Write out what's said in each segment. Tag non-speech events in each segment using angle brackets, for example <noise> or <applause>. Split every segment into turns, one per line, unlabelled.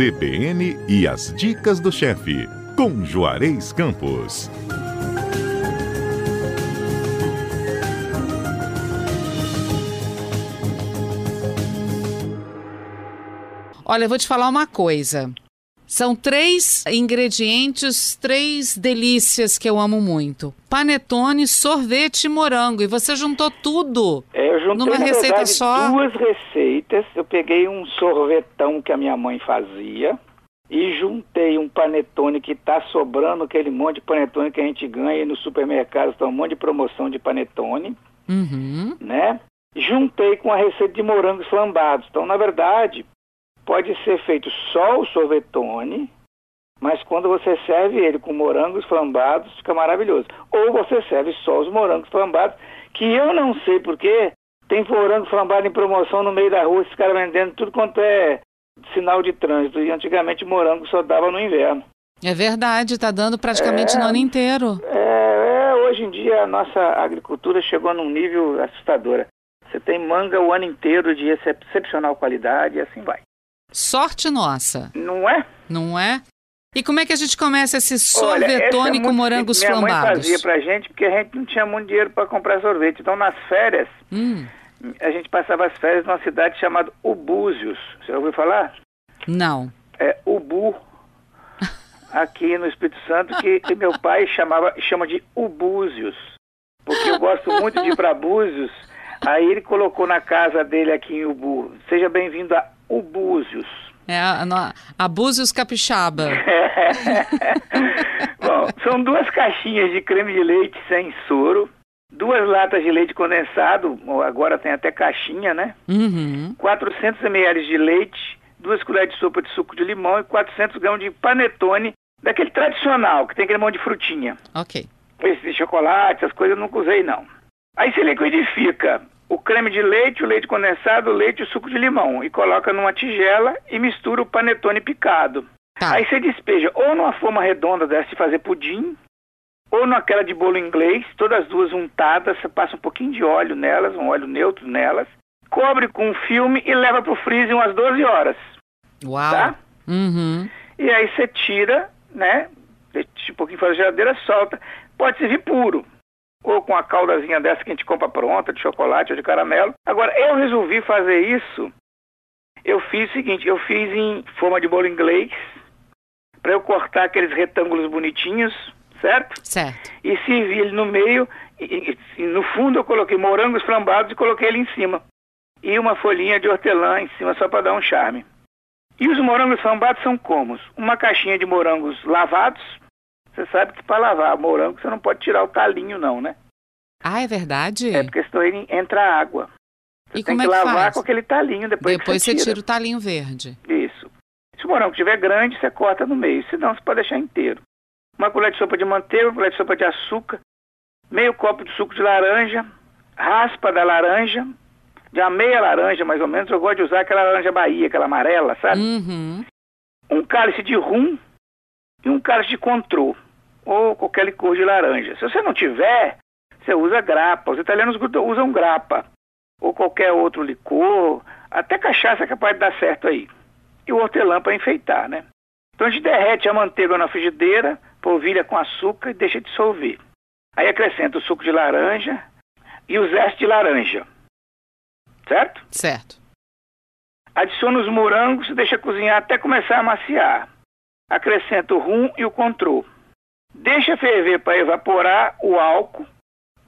CBN e as dicas do chefe, com Juarez Campos.
Olha, eu vou te falar uma coisa. São três ingredientes, três delícias que eu amo muito: panetone, sorvete e morango. E você juntou tudo
É, eu juntei,
numa receita
verdade,
só.
duas receitas. Eu peguei um sorvetão que a minha mãe fazia e juntei um panetone que tá sobrando, aquele monte de panetone que a gente ganha no supermercado, tá um monte de promoção de panetone,
Uhum.
né? Juntei com a receita de morangos flambados. Então, na verdade, pode ser feito só o sorvetone, mas quando você serve ele com morangos flambados, fica maravilhoso. Ou você serve só os morangos flambados, que eu não sei porquê, tem morango flambado em promoção no meio da rua, esses caras vendendo tudo quanto é sinal de trânsito. E antigamente morango só dava no inverno.
É verdade, tá dando praticamente
É.
no ano inteiro.
É, é, hoje em dia a nossa agricultura chegou num nível assustador. Você tem manga o ano inteiro de excep- excepcional qualidade e assim vai.
Sorte nossa,
Não é?
não é? E como é que a gente começa esse
essa é
sorvetone com morangos
simples. Minha mãe
flambados?
fazia pra gente porque a gente não tinha muito dinheiro para comprar sorvete. Então nas férias,
Hum,
a gente passava as férias numa cidade chamada Ubúzios. Você já ouviu falar?
não.
É Ubu. Aqui no Espírito Santo, que, que meu pai chamava, chama de Ubúzios. Porque eu gosto muito de ir para Búzios. Aí ele colocou na casa dele aqui em Ubu. Seja bem-vindo a Ubúzios.
É a, a, Abusos Capixaba. <laughs>
Bom, são duas caixinhas de creme de leite sem soro, duas latas de leite condensado, agora tem até caixinha, né?
Uhum.
400 ml de leite, duas colheres de sopa de suco de limão e 400 gramas de panetone, daquele tradicional, que tem aquele monte de frutinha.
Ok.
Esse de chocolate, essas coisas eu nunca usei, não. Aí você liquidifica o creme de leite, o leite condensado, o leite e o suco de limão e coloca numa tigela e mistura o panetone picado.
Tá.
Aí você despeja ou numa forma redonda dessa de fazer pudim, ou naquela de bolo inglês, todas as duas untadas, você passa um pouquinho de óleo nelas, um óleo neutro nelas, cobre com um filme e leva para o freezer umas 12 horas,
Uau.
tá?
Uhum.
E aí você tira, né? Deixa um pouquinho fora da geladeira, solta. Pode servir puro. Ou com a caldazinha dessa que a gente compra pronta, de chocolate ou de caramelo. Agora, eu resolvi fazer isso. Eu fiz o seguinte, eu fiz em forma de bolo inglês, para eu cortar aqueles retângulos bonitinhos, certo?
Certo.
E servi ele no meio, e, e- no fundo eu coloquei morangos flambados e coloquei ele em cima. E uma folhinha de hortelã em cima só para dar um charme. E os morangos flambados são como? Uma caixinha de morangos lavados. Você sabe que para lavar morango você não pode tirar o talinho não, né?
Ah, é verdade?
É porque senão ele entra água. Você
E
tem
como
que
é que
lavar
faz?
com aquele talinho depois,
Depois você
você
tira o talinho verde.
isso. Se o morango estiver grande, você corta no meio, senão você pode deixar inteiro. Uma colher de sopa de manteiga, uma colher de sopa de açúcar, meio copo de suco de laranja, raspa da laranja, de uma meia laranja mais ou menos, eu gosto de usar aquela laranja Bahia, aquela amarela, sabe?
Uhum.
Um cálice de rum e um cálice de contrô, ou qualquer licor de laranja. Se você não tiver, você usa grappa. Os italianos usam grappa, ou qualquer outro licor, até cachaça é capaz de dar certo aí. E o hortelã para enfeitar, né? Então a gente derrete a manteiga na frigideira, polvilha com açúcar e deixa dissolver. Aí acrescenta o suco de laranja e o zeste de laranja. Certo?
Certo.
Adiciona os morangos e deixa cozinhar até começar a maciar. Acrescenta o rum e o contrô. Deixa ferver para evaporar o álcool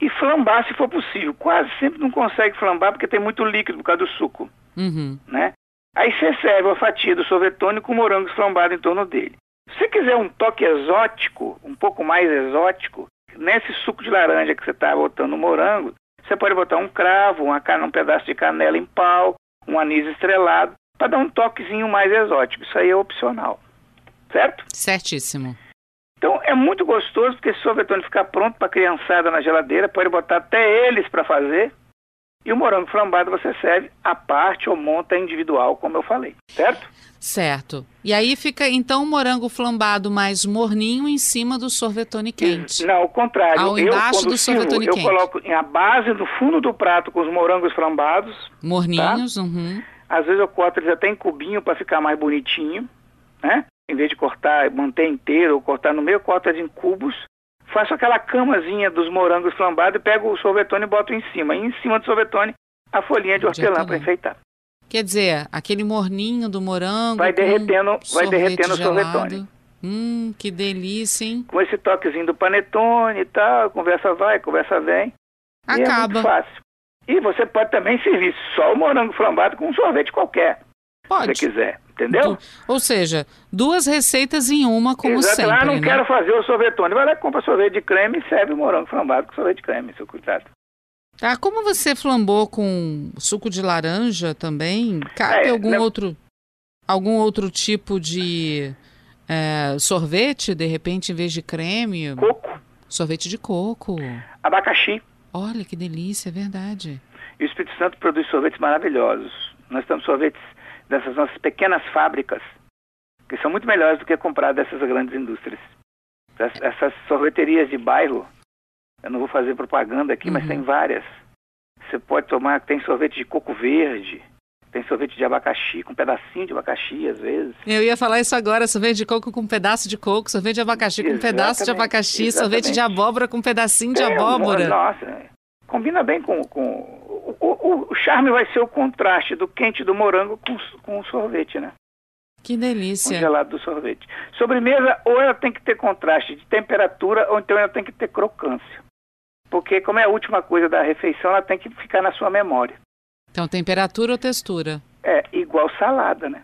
e flambar se for possível. Quase sempre não consegue flambar porque tem muito líquido por causa do suco,
Uhum.
né? Aí você serve a fatia do sorvetone com morangos flambados em torno dele. Se você quiser um toque exótico, um pouco mais exótico, nesse suco de laranja que você está botando morango, você pode botar um cravo, uma, um pedaço de canela em pau, um anis estrelado, para dar um toquezinho mais exótico. Isso aí é opcional. Certo?
Certíssimo.
Então é muito gostoso porque esse sorvetone fica pronto para criançada na geladeira, pode botar até eles para fazer. E o morango flambado você serve à parte ou monta individual, como eu falei, certo?
Certo. E aí fica então o morango flambado mais morninho em cima do sorvetone quente.
Não, o contrário.
Ao
eu,
embaixo do
sirvo,
sorvetone
eu
quente.
coloco a base no fundo do prato com os morangos flambados.
Morninhos, uhum.
Às vezes eu corto eles até em cubinho para ficar mais bonitinho, né? Em vez de cortar, manter inteiro ou cortar no meio, corta em cubos. Faço aquela camazinha dos morangos flambados e pego o sorvetone e boto em cima. E em cima do sorvetone, a folhinha de hortelã para enfeitar.
Quer dizer, aquele morninho do morango.
Vai derretendo, vai derretendo o sorvetone.
Hum, que delícia, hein?
Com esse toquezinho do panetone e tal, conversa vai, conversa vem.
Acaba. E é
muito fácil. E você pode também servir só o morango flambado com um sorvete qualquer. Pode. Se quiser, entendeu?
ou seja, duas receitas em uma, como Exato. sempre.
Ah, não
né?
quero fazer o sorvetone. Vai lá, compra sorvete de creme e serve o morango flambado com sorvete de creme, seu cuidado.
Ah, como você flambou com suco de laranja também? Cabe é, algum não... outro algum outro tipo de é, sorvete, de repente, em vez de creme?
Coco.
Sorvete de coco.
Abacaxi.
Olha que delícia, é verdade.
E o Espírito Santo produz sorvetes maravilhosos. Nós temos sorvetes dessas nossas pequenas fábricas, que são muito melhores do que comprar dessas grandes indústrias. Essas sorveterias de bairro, eu não vou fazer propaganda aqui, uhum. mas tem várias. Você pode tomar, tem sorvete de coco verde, tem sorvete de abacaxi, com um pedacinho de abacaxi, às vezes.
Eu ia falar isso agora, sorvete de coco com um pedaço de coco, sorvete de abacaxi com um pedaço de abacaxi, exatamente. sorvete de abóbora com um pedacinho de abóbora.
Nossa, combina bem com... com o, o, charme vai ser o contraste do quente do morango com, com o sorvete, né?
Que delícia.
O gelado do sorvete. Sobremesa, ou ela tem que ter contraste de temperatura, ou então ela tem que ter crocância. Porque como é a última coisa da refeição, ela tem que ficar na sua memória.
Então, temperatura ou textura?
É, igual salada, né?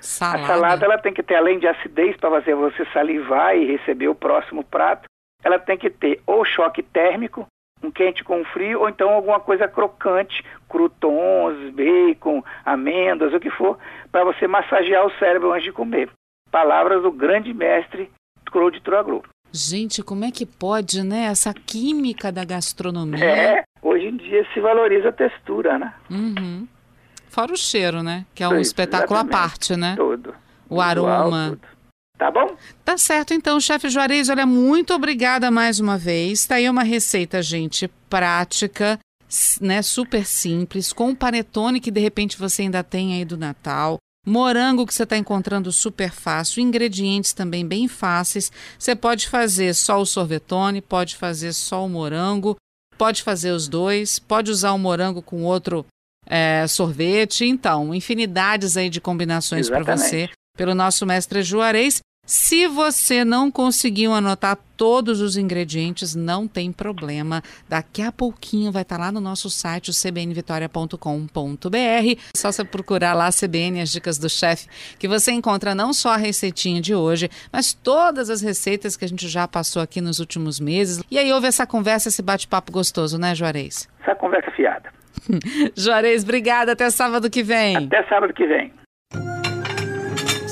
Salada.
A salada ela tem que ter, além de acidez para fazer você salivar e receber o próximo prato, ela tem que ter ou choque térmico, um quente com frio, ou então alguma coisa crocante, croutons, bacon, amêndoas, o que for, para você massagear o cérebro antes de comer. Palavras do grande mestre Claude Troagro.
Gente, como é que pode, né? Essa química da gastronomia.
É, hoje em dia se valoriza a textura, né?
Uhum. Fora o cheiro, né? Que é um Isso, espetáculo à parte, né?
Tudo.
O aroma.
Tudo. Tá bom?
Tá certo, então, chefe Juarez, olha, muito obrigada mais uma vez. Tá aí uma receita, gente, prática, né, super simples, com panetone que de repente você ainda tem aí do Natal. Morango que você está encontrando super fácil, ingredientes também bem fáceis. Você pode fazer só o sorvetone, pode fazer só o morango, pode fazer os dois, pode usar o morango com outro é, sorvete. Então, infinidades aí de combinações para você pelo nosso mestre Juarez. Se você não conseguiu anotar todos os ingredientes, não tem problema. Daqui a pouquinho vai estar lá no nosso site, o cbnvitoria.com.br. Só você procurar lá CBN, as dicas do chefe, que você encontra não só a receitinha de hoje, mas todas as receitas que a gente já passou aqui nos últimos meses. E aí houve essa conversa, esse bate-papo gostoso, né, Juarez?
Essa conversa fiada. <laughs>
Juarez, obrigada. Até sábado que vem.
Até sábado que vem.